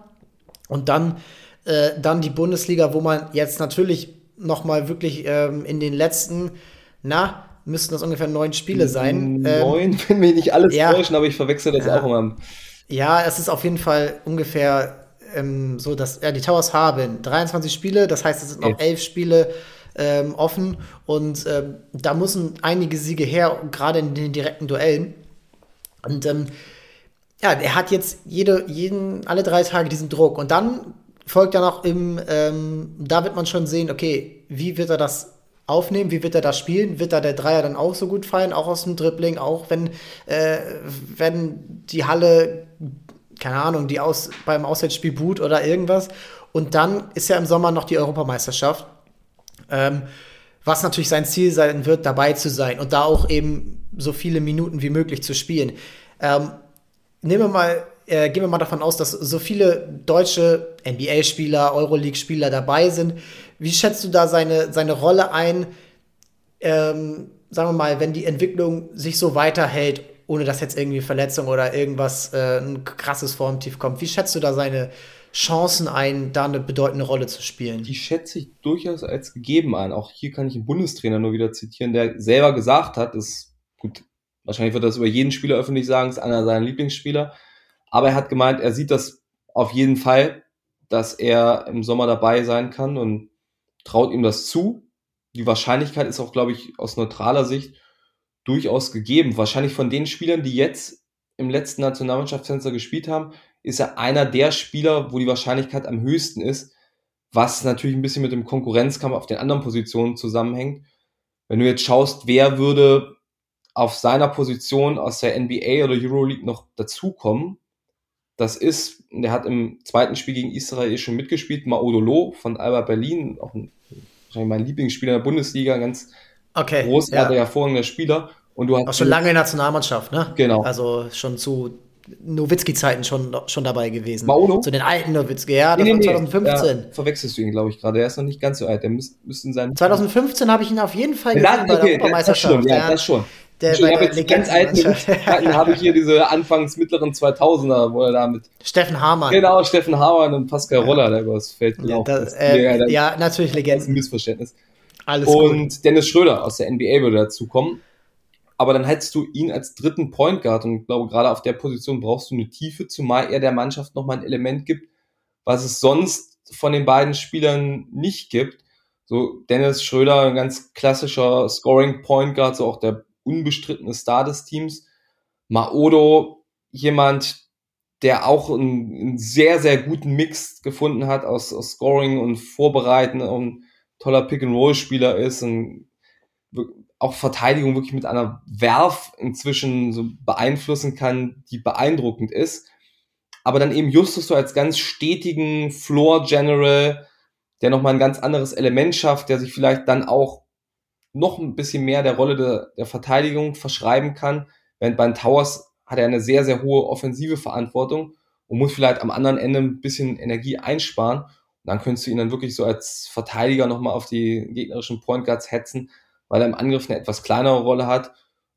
Und dann, äh, dann die Bundesliga, wo man jetzt natürlich noch mal wirklich ähm, in den letzten, na, müssten das ungefähr neun Spiele sein. Neun, ähm, wenn wir nicht alles ja, täuschen, aber ich verwechsel das ja. auch immer. Ja, es ist auf jeden Fall ungefähr ähm, so, dass ja, die Towers haben 23 Spiele, das heißt, es sind noch elf Spiele ähm, offen und ähm, da müssen einige Siege her, gerade in den direkten Duellen. Und ähm, ja, er hat jetzt jede, jeden, alle drei Tage diesen Druck und dann folgt ja noch im, ähm, da wird man schon sehen, okay, wie wird er das aufnehmen, wie wird er das spielen, wird da der Dreier dann auch so gut fallen, auch aus dem Dribbling, auch wenn, äh, wenn die Halle, keine Ahnung, die aus, beim Auswärtsspiel boot oder irgendwas. Und dann ist ja im Sommer noch die Europameisterschaft. Ähm, was natürlich sein Ziel sein wird, dabei zu sein und da auch eben so viele Minuten wie möglich zu spielen. Ähm, nehmen wir mal, äh, gehen wir mal davon aus, dass so viele deutsche NBA-Spieler, Euroleague-Spieler dabei sind. Wie schätzt du da seine, seine Rolle ein? Ähm, sagen wir mal, wenn die Entwicklung sich so weiterhält, ohne dass jetzt irgendwie Verletzung oder irgendwas, äh, ein krasses Formtief kommt. Wie schätzt du da seine Chancen ein, da eine bedeutende Rolle zu spielen? Die schätze ich durchaus als gegeben ein. Auch hier kann ich einen Bundestrainer nur wieder zitieren, der selber gesagt hat, ist gut, wahrscheinlich wird das über jeden Spieler öffentlich sagen, ist einer seiner Lieblingsspieler. Aber er hat gemeint, er sieht das auf jeden Fall, dass er im Sommer dabei sein kann und traut ihm das zu. Die Wahrscheinlichkeit ist auch, glaube ich, aus neutraler Sicht durchaus gegeben. Wahrscheinlich von den Spielern, die jetzt im letzten Nationalmannschaftsfenster gespielt haben, ist er einer der Spieler, wo die Wahrscheinlichkeit am höchsten ist, was natürlich ein bisschen mit dem Konkurrenzkampf auf den anderen Positionen zusammenhängt. Wenn du jetzt schaust, wer würde auf seiner Position aus der NBA oder Euroleague noch dazukommen, das ist, der hat im zweiten Spiel gegen Israel schon mitgespielt, Maodolo von Alba Berlin, auch ein, wahrscheinlich mein Lieblingsspieler in der Bundesliga, ganz okay, großartiger, ja. hervorragender Spieler. Und du hast auch schon lange in der Nationalmannschaft, ne? Genau. Also schon zu Nowitzki-Zeiten schon, schon dabei gewesen. Maodo? Zu den alten Nowitzki, ja, das nee, nee, 2015. Ja, verwechselst du ihn, glaube ich, gerade. Er ist noch nicht ganz so alt. Der müsste in seinem. 2015 habe ich ihn auf jeden Fall gesehen ja, okay, bei der Europameisterschaft. Das schon, ja, das schon. Der, ich habe jetzt ganz alten habe ich hier diese anfangs mittleren 2000er, wo er da mit Steffen Hamann. Genau, Steffen Hamann und Pascal ja. Roller, der übers Feld gelaufen ja, das, äh, ja, natürlich Legende. Das ist ein Missverständnis. Alles und gut. Dennis Schröder aus der NBA würde dazu kommen aber dann hättest du ihn als dritten Point Guard und ich glaube, gerade auf der Position brauchst du eine Tiefe, zumal er der Mannschaft nochmal ein Element gibt, was es sonst von den beiden Spielern nicht gibt. So Dennis Schröder, ein ganz klassischer Scoring Point Guard, so auch der unbestrittene Star des Teams. Maodo, jemand, der auch einen, einen sehr, sehr guten Mix gefunden hat aus, aus Scoring und Vorbereiten und toller Pick-and-Roll-Spieler ist, ein auch Verteidigung wirklich mit einer Werf inzwischen so beeinflussen kann, die beeindruckend ist. Aber dann eben Justus so als ganz stetigen Floor General, der nochmal ein ganz anderes Element schafft, der sich vielleicht dann auch noch ein bisschen mehr der Rolle der, der Verteidigung verschreiben kann. Während bei den Towers hat er eine sehr, sehr hohe offensive Verantwortung und muss vielleicht am anderen Ende ein bisschen Energie einsparen. Dann könntest du ihn dann wirklich so als Verteidiger nochmal auf die gegnerischen Point Guards hetzen weil er im Angriff eine etwas kleinere Rolle hat.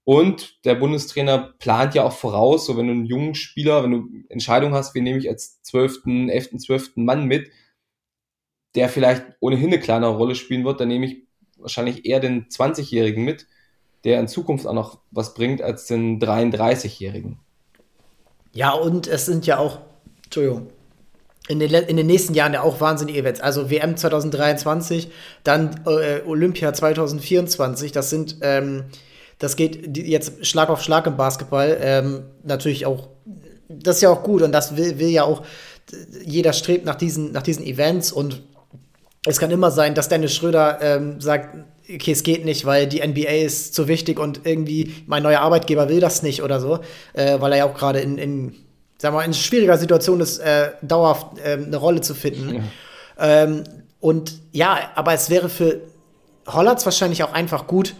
Und der Bundestrainer plant ja auch voraus, so wenn du einen jungen Spieler, wenn du Entscheidung hast, wen nehme ich als zwölften, elften, zwölften Mann mit, der vielleicht ohnehin eine kleinere Rolle spielen wird, dann nehme ich wahrscheinlich eher den 20-Jährigen mit, der in Zukunft auch noch was bringt als den 33-Jährigen. Ja, und es sind ja auch, Entschuldigung, in den, in den nächsten Jahren ja auch wahnsinnige Events. Also WM 2023, dann äh, Olympia 2024. Das sind, ähm, das geht jetzt Schlag auf Schlag im Basketball. Ähm, natürlich auch, das ist ja auch gut und das will, will ja auch, jeder strebt nach diesen, nach diesen Events und es kann immer sein, dass Dennis Schröder ähm, sagt, okay, es geht nicht, weil die NBA ist zu wichtig und irgendwie mein neuer Arbeitgeber will das nicht oder so, äh, weil er ja auch gerade in, in sag mal, in schwieriger Situation ist, äh, dauerhaft äh, eine Rolle zu finden. Ja. Ähm, und ja, aber es wäre für Hollands wahrscheinlich auch einfach gut,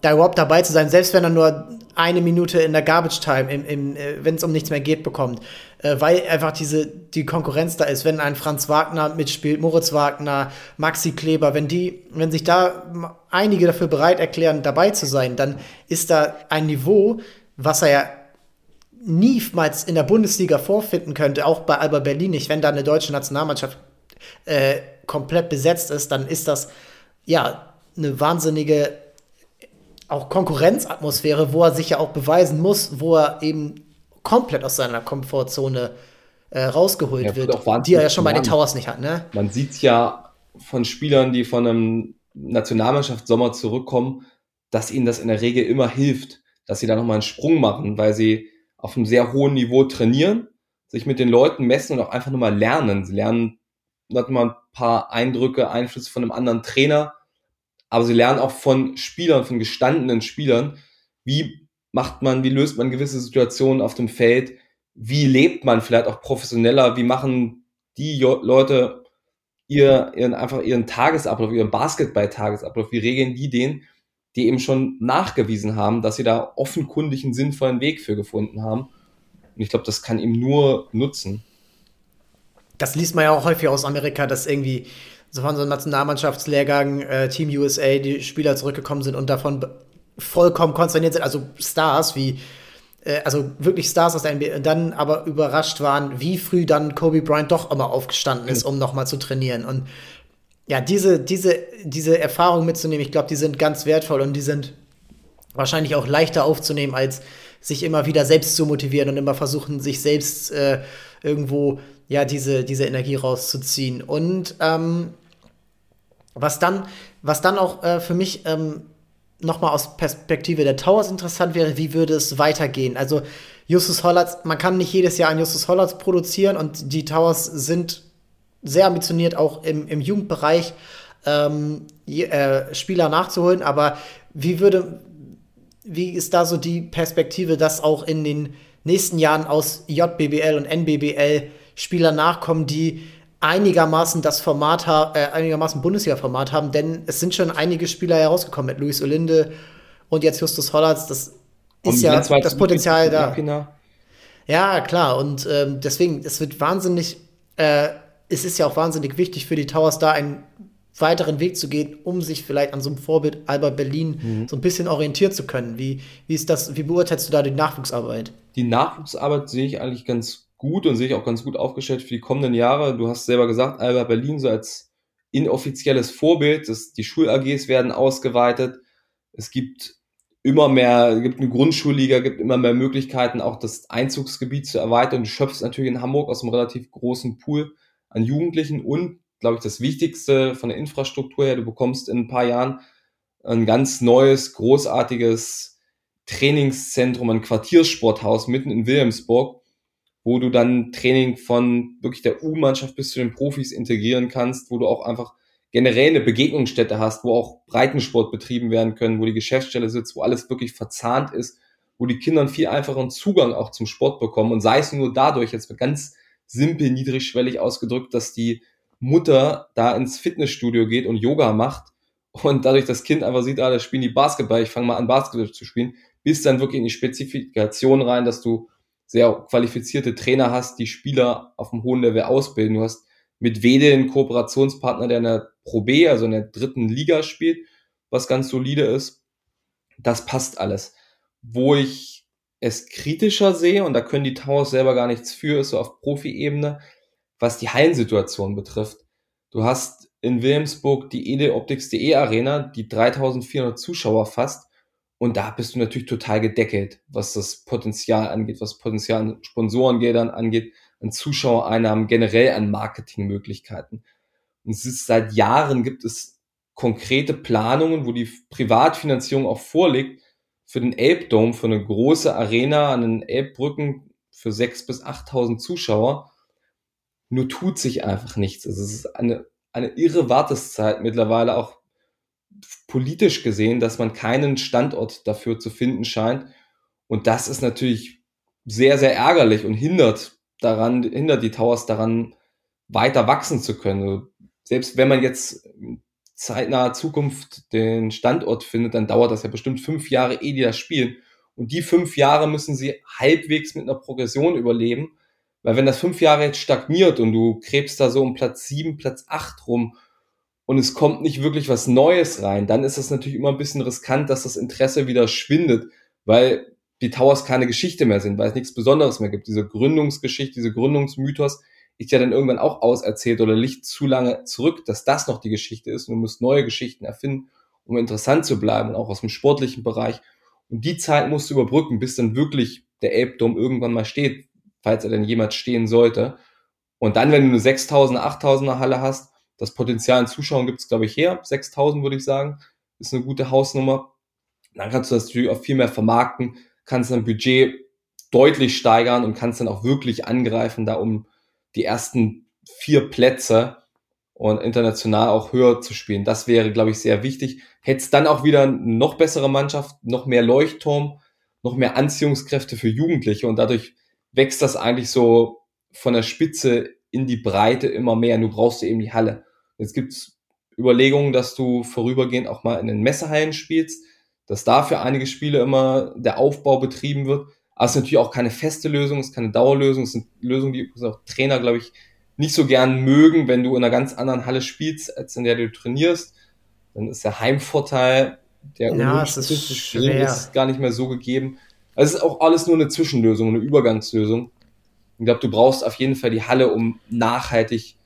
da überhaupt dabei zu sein, selbst wenn er nur eine Minute in der Garbage Time, im, im, äh, wenn es um nichts mehr geht, bekommt. Äh, weil einfach diese, die Konkurrenz da ist, wenn ein Franz Wagner mitspielt, Moritz Wagner, Maxi Kleber, wenn die, wenn sich da einige dafür bereit erklären, dabei zu sein, dann ist da ein Niveau, was er ja niemals in der Bundesliga vorfinden könnte, auch bei Alba Berlin nicht, wenn da eine deutsche Nationalmannschaft äh, komplett besetzt ist, dann ist das ja eine wahnsinnige auch Konkurrenzatmosphäre, wo er sich ja auch beweisen muss, wo er eben komplett aus seiner Komfortzone äh, rausgeholt ja, wird, die er ja schon bei den Towers nicht hat. Ne? Man sieht ja von Spielern, die von einem Nationalmannschaftssommer zurückkommen, dass ihnen das in der Regel immer hilft, dass sie da nochmal einen Sprung machen, weil sie auf einem sehr hohen Niveau trainieren, sich mit den Leuten messen und auch einfach nochmal lernen. Sie lernen nochmal ein paar Eindrücke, Einflüsse von einem anderen Trainer, aber sie lernen auch von Spielern, von gestandenen Spielern, wie macht man, wie löst man gewisse Situationen auf dem Feld, wie lebt man vielleicht auch professioneller, wie machen die Leute ihr, ihren, einfach ihren Tagesablauf, ihren Basketball-Tagesablauf, wie regeln die den, die eben schon nachgewiesen haben, dass sie da offenkundig einen sinnvollen Weg für gefunden haben. Und ich glaube, das kann ihm nur nutzen. Das liest man ja auch häufig aus Amerika, dass irgendwie so von so einem Nationalmannschaftslehrgang äh, Team USA die Spieler zurückgekommen sind und davon vollkommen konsterniert sind, also Stars wie äh, also wirklich Stars aus der NBA, dann aber überrascht waren, wie früh dann Kobe Bryant doch immer aufgestanden ist, mhm. um nochmal zu trainieren. Und ja, diese, diese, diese Erfahrung mitzunehmen, ich glaube, die sind ganz wertvoll und die sind wahrscheinlich auch leichter aufzunehmen, als sich immer wieder selbst zu motivieren und immer versuchen, sich selbst äh, irgendwo ja diese, diese Energie rauszuziehen. Und ähm, was dann, was dann auch äh, für mich ähm, nochmal aus Perspektive der Towers interessant wäre, wie würde es weitergehen? Also Justus Hollatz, man kann nicht jedes Jahr einen Justus Hollatz produzieren und die Towers sind sehr ambitioniert, auch im, im Jugendbereich ähm, äh, Spieler nachzuholen. Aber wie würde, wie ist da so die Perspektive, dass auch in den nächsten Jahren aus JBBL und NBBL Spieler nachkommen, die einigermaßen das Format haben, äh, einigermaßen Bundesliga-Format haben, denn es sind schon einige Spieler herausgekommen mit Luis Olinde und jetzt Justus Hollatz. Das ist ja das Potenzial da. Ja, klar. Und ähm, deswegen, es wird wahnsinnig, äh, es ist ja auch wahnsinnig wichtig für die Towers, da einen weiteren Weg zu gehen, um sich vielleicht an so einem Vorbild Alba Berlin mhm. so ein bisschen orientieren zu können. Wie, wie ist das, wie beurteilst du da die Nachwuchsarbeit? Die Nachwuchsarbeit sehe ich eigentlich ganz gut und sehe ich auch ganz gut aufgestellt für die kommenden Jahre. Du hast selber gesagt, Alba Berlin so als inoffizielles Vorbild, dass die Schul-AGs werden ausgeweitet. Es gibt immer mehr, es gibt eine Grundschulliga, gibt immer mehr Möglichkeiten, auch das Einzugsgebiet zu erweitern. Du schöpfst natürlich in Hamburg aus einem relativ großen Pool an Jugendlichen und, glaube ich, das Wichtigste von der Infrastruktur her, du bekommst in ein paar Jahren ein ganz neues, großartiges Trainingszentrum, ein Quartiersporthaus mitten in Wilhelmsburg, wo du dann Training von wirklich der U-Mannschaft bis zu den Profis integrieren kannst, wo du auch einfach generell eine Begegnungsstätte hast, wo auch Breitensport betrieben werden können, wo die Geschäftsstelle sitzt, wo alles wirklich verzahnt ist, wo die Kinder einen viel einfacheren Zugang auch zum Sport bekommen. Und sei es nur dadurch, jetzt ganz simpel niedrigschwellig ausgedrückt, dass die Mutter da ins Fitnessstudio geht und Yoga macht und dadurch das Kind einfach sieht, ah, da spielen die Basketball, ich fange mal an Basketball zu spielen, bis dann wirklich in die Spezifikation rein, dass du sehr qualifizierte Trainer hast, die Spieler auf einem hohen Level ausbilden. Du hast mit Wedel einen Kooperationspartner, der in der Pro B, also in der dritten Liga spielt, was ganz solide ist. Das passt alles. Wo ich es kritischer sehe, und da können die Towers selber gar nichts für, ist so auf Profi-Ebene, was die Hallensituation betrifft. Du hast in Wilhelmsburg die edeoptics.de Arena, die 3400 Zuschauer fasst und da bist du natürlich total gedeckelt, was das Potenzial angeht, was Potenzial an Sponsorengeldern angeht, an Zuschauereinnahmen, generell an Marketingmöglichkeiten. Und es ist seit Jahren gibt es konkrete Planungen, wo die Privatfinanzierung auch vorliegt für den Elbdome, für eine große Arena an den Elbbrücken für sechs bis achttausend Zuschauer. Nur tut sich einfach nichts. Also es ist eine, eine irre Warteszeit mittlerweile auch politisch gesehen, dass man keinen Standort dafür zu finden scheint. Und das ist natürlich sehr, sehr ärgerlich und hindert daran, hindert die Towers daran, weiter wachsen zu können. Also selbst wenn man jetzt zeitnaher Zukunft den Standort findet, dann dauert das ja bestimmt fünf Jahre, ehe die das spielen. Und die fünf Jahre müssen sie halbwegs mit einer Progression überleben. Weil wenn das fünf Jahre jetzt stagniert und du krebst da so um Platz sieben, Platz acht rum und es kommt nicht wirklich was Neues rein, dann ist es natürlich immer ein bisschen riskant, dass das Interesse wieder schwindet, weil die Towers keine Geschichte mehr sind, weil es nichts Besonderes mehr gibt. Diese Gründungsgeschichte, diese Gründungsmythos ist ja dann irgendwann auch auserzählt oder liegt zu lange zurück, dass das noch die Geschichte ist und du musst neue Geschichten erfinden, um interessant zu bleiben, auch aus dem sportlichen Bereich. Und die Zeit musst du überbrücken, bis dann wirklich der Elbdom irgendwann mal steht, falls er denn jemals stehen sollte. Und dann, wenn du eine 6000er, 8000er Halle hast, das Potenzial an Zuschauern gibt es, glaube ich, her. 6000 würde ich sagen, ist eine gute Hausnummer. Dann kannst du das natürlich auch viel mehr vermarkten, kannst dein Budget deutlich steigern und kannst dann auch wirklich angreifen, da um die ersten vier Plätze und international auch höher zu spielen. Das wäre, glaube ich, sehr wichtig. Hättest dann auch wieder eine noch bessere Mannschaft, noch mehr Leuchtturm, noch mehr Anziehungskräfte für Jugendliche und dadurch wächst das eigentlich so von der Spitze in die Breite immer mehr. Du brauchst eben die Halle. Jetzt gibt's Überlegungen, dass du vorübergehend auch mal in den Messehallen spielst, dass da für einige Spiele immer der Aufbau betrieben wird. Aber es ist natürlich auch keine feste Lösung, es ist keine Dauerlösung, es sind Lösungen, die auch Trainer, glaube ich, nicht so gern mögen, wenn du in einer ganz anderen Halle spielst, als in der du trainierst. Dann ist der Heimvorteil, der ja, ist, ist gar nicht mehr so gegeben. Also es ist auch alles nur eine Zwischenlösung, eine Übergangslösung. Ich glaube, du brauchst auf jeden Fall die Halle, um nachhaltig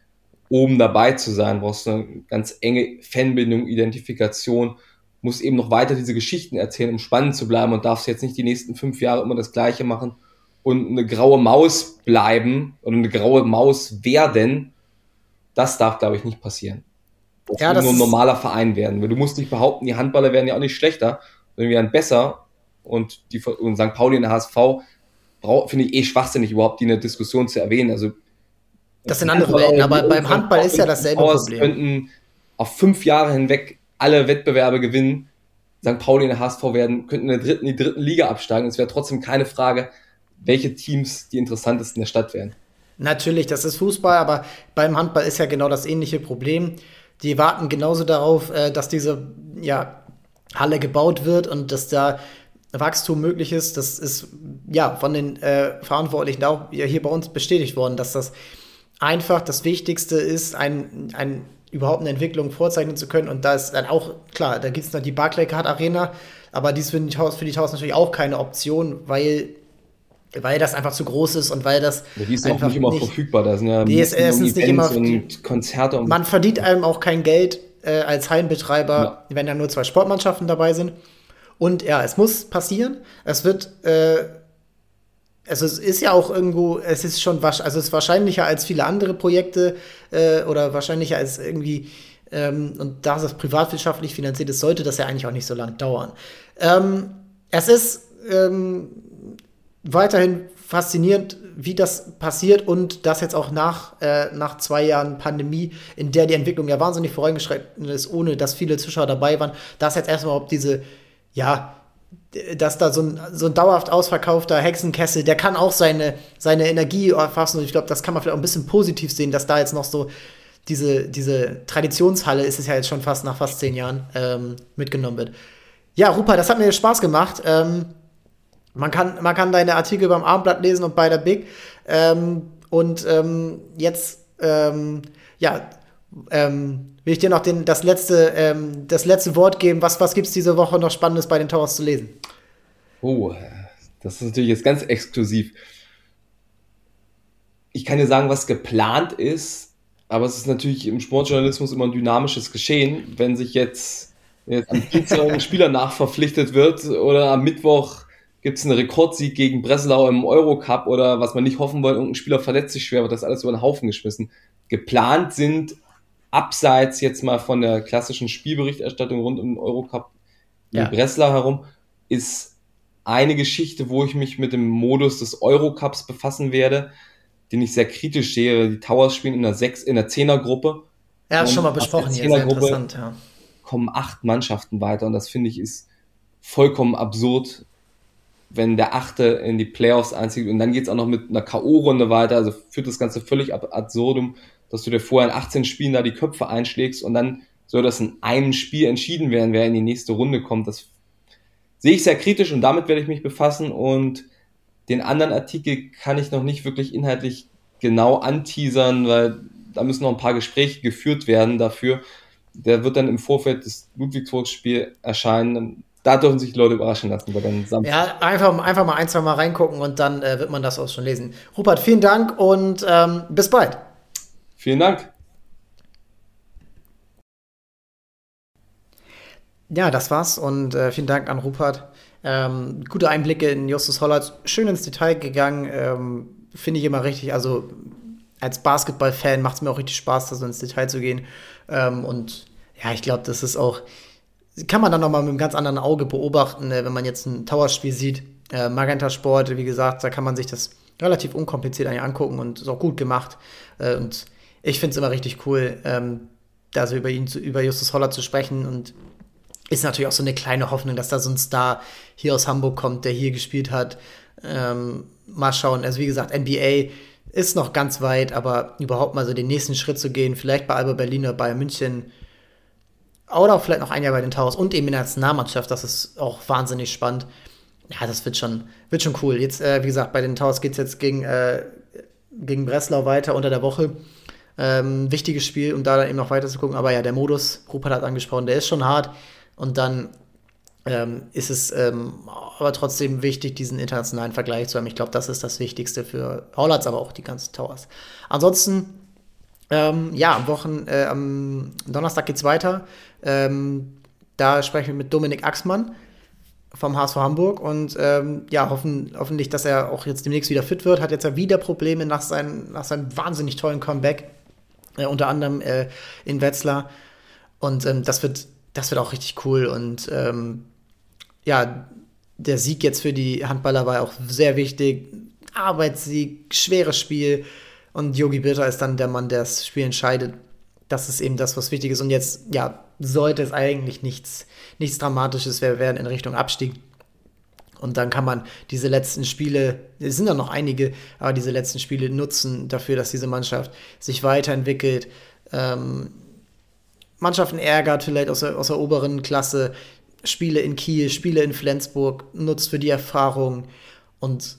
oben dabei zu sein. Du brauchst eine ganz enge Fanbindung, Identifikation, musst eben noch weiter diese Geschichten erzählen, um spannend zu bleiben und darfst jetzt nicht die nächsten fünf Jahre immer das Gleiche machen und eine graue Maus bleiben oder eine graue Maus werden. Das darf, glaube ich, nicht passieren. Das ja, das nur ein normaler Verein werden. Du musst nicht behaupten, die Handballer werden ja auch nicht schlechter, sondern werden besser. Und die und St. Pauli in der HSV finde ich eh schwachsinnig, überhaupt die in der Diskussion zu erwähnen. Also, das sind andere Welten, aber beim Handball ist ja dasselbe Problem. könnten auf fünf Jahre hinweg alle Wettbewerbe gewinnen. St. Pauli in der HSV werden, könnten in der dritten, in die dritten Liga absteigen. Es wäre trotzdem keine Frage, welche Teams die interessantesten der Stadt wären. Natürlich, das ist Fußball, aber beim Handball ist ja genau das ähnliche Problem. Die warten genauso darauf, äh, dass diese ja, Halle gebaut wird und dass da Wachstum möglich ist. Das ist ja von den äh, Verantwortlichen auch hier bei uns bestätigt worden, dass das einfach das Wichtigste ist, ein, ein, überhaupt eine Entwicklung vorzeichnen zu können. Und da ist dann auch, klar, da gibt es noch die Barclaycard Arena, aber dies für die Taus, für die Taus natürlich auch keine Option, weil weil das einfach zu groß ist und weil das ja, die ist auch nicht immer nicht, verfügbar. Da sind ja die ist erstens nicht immer und Konzerte und man verdient einem auch kein Geld äh, als Hallenbetreiber, ja. wenn da nur zwei Sportmannschaften dabei sind. Und ja, es muss passieren. Es wird, äh, also es ist ja auch irgendwo, es ist schon also es ist wahrscheinlicher als viele andere Projekte äh, oder wahrscheinlicher als irgendwie, ähm, und da es privatwirtschaftlich finanziert ist, sollte das ja eigentlich auch nicht so lang dauern. Ähm, es ist ähm, weiterhin faszinierend, wie das passiert und das jetzt auch nach, äh, nach zwei Jahren Pandemie, in der die Entwicklung ja wahnsinnig vorangeschritten ist, ohne dass viele Zuschauer dabei waren, dass jetzt erstmal ob diese ja, dass da so ein, so ein dauerhaft ausverkaufter Hexenkessel, der kann auch seine, seine Energie erfassen. Und ich glaube, das kann man vielleicht auch ein bisschen positiv sehen, dass da jetzt noch so diese, diese Traditionshalle, ist es ja jetzt schon fast nach fast zehn Jahren, ähm, mitgenommen wird. Ja, Rupa, das hat mir Spaß gemacht. Ähm, man, kann, man kann deine Artikel beim Abendblatt lesen und bei der Big. Ähm, und ähm, jetzt, ähm, ja, ähm, will ich dir noch den, das, letzte, das letzte Wort geben. Was, was gibt es diese Woche noch Spannendes bei den Towers zu lesen? Oh, das ist natürlich jetzt ganz exklusiv. Ich kann dir sagen, was geplant ist, aber es ist natürlich im Sportjournalismus immer ein dynamisches Geschehen. Wenn sich jetzt, jetzt am Dienstag ein Spieler nachverpflichtet wird oder am Mittwoch gibt es einen Rekordsieg gegen Breslau im Eurocup oder was man nicht hoffen wollen, irgendein Spieler verletzt sich schwer, wird das alles über den Haufen geschmissen. Geplant sind abseits jetzt mal von der klassischen Spielberichterstattung rund um den Eurocup ja. in Breslau herum, ist eine Geschichte, wo ich mich mit dem Modus des Eurocups befassen werde, den ich sehr kritisch sehe. Die Towers spielen in der sechs, in der Zehnergruppe. Ja, schon mal besprochen hier, sehr interessant, ja. Kommen acht Mannschaften weiter und das finde ich ist vollkommen absurd, wenn der Achte in die Playoffs einzieht und dann geht es auch noch mit einer K.O.-Runde weiter, also führt das Ganze völlig ab absurdum dass du dir vorher in 18 Spielen da die Köpfe einschlägst und dann soll das in einem Spiel entschieden werden, wer in die nächste Runde kommt. Das sehe ich sehr kritisch und damit werde ich mich befassen und den anderen Artikel kann ich noch nicht wirklich inhaltlich genau anteasern, weil da müssen noch ein paar Gespräche geführt werden dafür. Der wird dann im Vorfeld des Ludwigsburg-Spiel erscheinen. Da dürfen sich die Leute überraschen lassen. Weil dann Samstag ja, einfach, einfach mal ein, zwei Mal reingucken und dann äh, wird man das auch schon lesen. Rupert, vielen Dank und ähm, bis bald. Vielen Dank. Ja, das war's und äh, vielen Dank an Rupert. Ähm, gute Einblicke in Justus Hollert, schön ins Detail gegangen. Ähm, finde ich immer richtig, also als Basketball-Fan macht es mir auch richtig Spaß, da so ins Detail zu gehen. Ähm, und ja, ich glaube, das ist auch, kann man dann nochmal mit einem ganz anderen Auge beobachten, äh, wenn man jetzt ein Towerspiel sieht. Äh, Magenta Sport, wie gesagt, da kann man sich das relativ unkompliziert eigentlich angucken und ist auch gut gemacht. Äh, und ich finde es immer richtig cool, ähm, da so über ihn, zu, über Justus Holler zu sprechen und ist natürlich auch so eine kleine Hoffnung, dass da so ein Star hier aus Hamburg kommt, der hier gespielt hat. Ähm, mal schauen. Also wie gesagt, NBA ist noch ganz weit, aber überhaupt mal so den nächsten Schritt zu gehen, vielleicht bei Alba Berlin oder Bayern München oder vielleicht noch ein Jahr bei den Towers und eben in der Nationalmannschaft, das ist auch wahnsinnig spannend. Ja, das wird schon, wird schon cool. Jetzt, äh, wie gesagt, bei den Towers geht es jetzt gegen, äh, gegen Breslau weiter unter der Woche. Ähm, wichtiges Spiel, um da dann eben noch weiter zu gucken. Aber ja, der Modus, Rupert hat angesprochen, der ist schon hart. Und dann ähm, ist es ähm, aber trotzdem wichtig, diesen internationalen Vergleich zu haben. Ich glaube, das ist das Wichtigste für Hollands, aber auch die ganzen Towers. Ansonsten, ähm, ja, am Wochen, äh, am Donnerstag geht es weiter. Ähm, da sprechen wir mit Dominik Axmann vom HSV Hamburg und ähm, ja, hoffen, hoffentlich, dass er auch jetzt demnächst wieder fit wird. Hat jetzt ja wieder Probleme nach, sein, nach seinem wahnsinnig tollen Comeback, äh, unter anderem äh, in Wetzlar. Und ähm, das wird das wird auch richtig cool. Und ähm, ja, der Sieg jetzt für die Handballer war auch sehr wichtig. Arbeitssieg, schweres Spiel. Und Yogi Bitter ist dann der Mann, der das Spiel entscheidet. Das ist eben das, was wichtig ist. Und jetzt, ja, sollte es eigentlich nichts, nichts Dramatisches werden in Richtung Abstieg. Und dann kann man diese letzten Spiele, es sind ja noch einige, aber diese letzten Spiele nutzen dafür, dass diese Mannschaft sich weiterentwickelt, ähm, Mannschaften ärgert, vielleicht aus der, aus der oberen Klasse, Spiele in Kiel, Spiele in Flensburg, nutzt für die Erfahrung und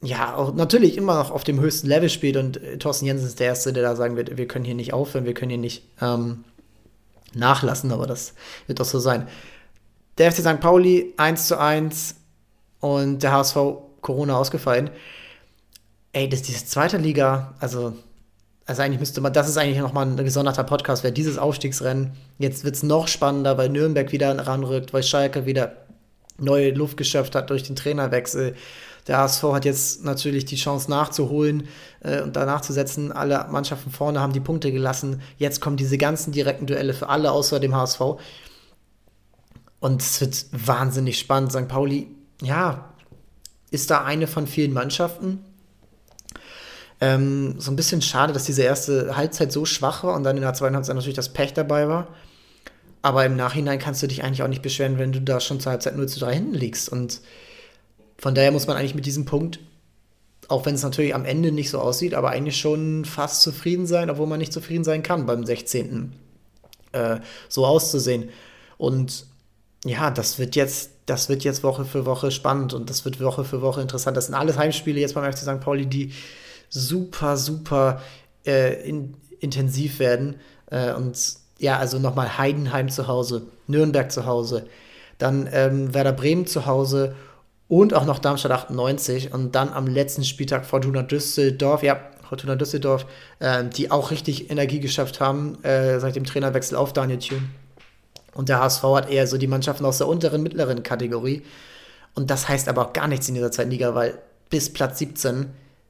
ja, auch natürlich immer noch auf dem höchsten Level spielt und äh, Thorsten Jensen ist der Erste, der da sagen wird, wir können hier nicht aufhören, wir können hier nicht ähm, nachlassen, aber das wird doch so sein. Der FC St. Pauli 1 zu 1 und der HSV Corona ausgefallen. Ey, das ist diese zweite Liga, also also eigentlich müsste man, das ist eigentlich nochmal ein gesonderter Podcast, wäre dieses Aufstiegsrennen. Jetzt wird es noch spannender, weil Nürnberg wieder ranrückt, weil Schalke wieder neue Luft geschöpft hat durch den Trainerwechsel. Der HSV hat jetzt natürlich die Chance nachzuholen äh, und danach zu setzen. Alle Mannschaften vorne haben die Punkte gelassen. Jetzt kommen diese ganzen direkten Duelle für alle außer dem HSV. Und es wird wahnsinnig spannend. St. Pauli, ja, ist da eine von vielen Mannschaften, ähm, so ein bisschen schade, dass diese erste Halbzeit so schwach war und dann in der zweiten Halbzeit natürlich das Pech dabei war. Aber im Nachhinein kannst du dich eigentlich auch nicht beschweren, wenn du da schon zur Halbzeit 0 zu 3 hinten liegst. Und von daher muss man eigentlich mit diesem Punkt, auch wenn es natürlich am Ende nicht so aussieht, aber eigentlich schon fast zufrieden sein, obwohl man nicht zufrieden sein kann beim 16. Äh, so auszusehen. Und ja, das wird jetzt, das wird jetzt Woche für Woche spannend und das wird Woche für Woche interessant. Das sind alles Heimspiele jetzt beim FC St. Pauli, die super, super äh, in, intensiv werden. Äh, und ja, also nochmal Heidenheim zu Hause, Nürnberg zu Hause, dann ähm, Werder Bremen zu Hause und auch noch Darmstadt 98 und dann am letzten Spieltag Fortuna Düsseldorf, ja, Fortuna Düsseldorf, äh, die auch richtig Energie geschafft haben äh, seit dem Trainerwechsel auf Daniel Thune. Und der HSV hat eher so die Mannschaften aus der unteren, mittleren Kategorie. Und das heißt aber auch gar nichts in dieser zweiten Liga, weil bis Platz 17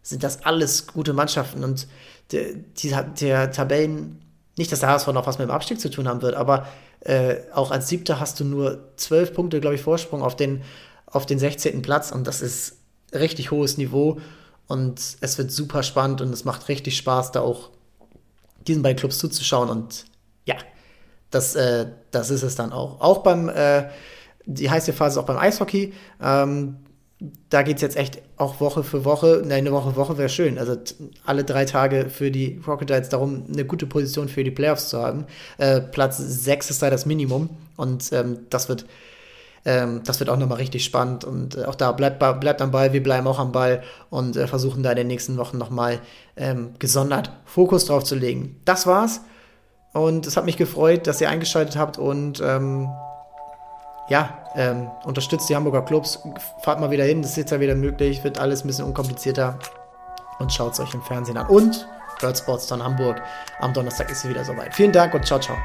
sind das alles gute Mannschaften und der, die, der Tabellen, nicht, dass der HSV noch was mit dem Abstieg zu tun haben wird, aber äh, auch als Siebter hast du nur zwölf Punkte, glaube ich, Vorsprung auf den, auf den 16. Platz und das ist richtig hohes Niveau und es wird super spannend und es macht richtig Spaß, da auch diesen beiden Clubs zuzuschauen und ja, das, äh, das ist es dann auch. Auch beim, äh, die heiße Phase ist auch beim Eishockey. Ähm, da geht es jetzt echt auch Woche für Woche. Nein, eine Woche für Woche wäre schön. Also alle drei Tage für die Crocodiles darum, eine gute Position für die Playoffs zu haben. Äh, Platz 6 ist da das Minimum. Und ähm, das wird. Ähm, das wird auch nochmal richtig spannend und äh, auch da bleibt, bleibt am Ball, wir bleiben auch am Ball und äh, versuchen da in den nächsten Wochen nochmal ähm, gesondert Fokus drauf zu legen. Das war's und es hat mich gefreut, dass ihr eingeschaltet habt und ähm, ja, ähm, unterstützt die Hamburger Clubs, fahrt mal wieder hin, das ist jetzt ja wieder möglich, wird alles ein bisschen unkomplizierter und schaut es euch im Fernsehen an. Und Bird Sports dann Hamburg. Am Donnerstag ist sie wieder soweit. Vielen Dank und ciao, ciao.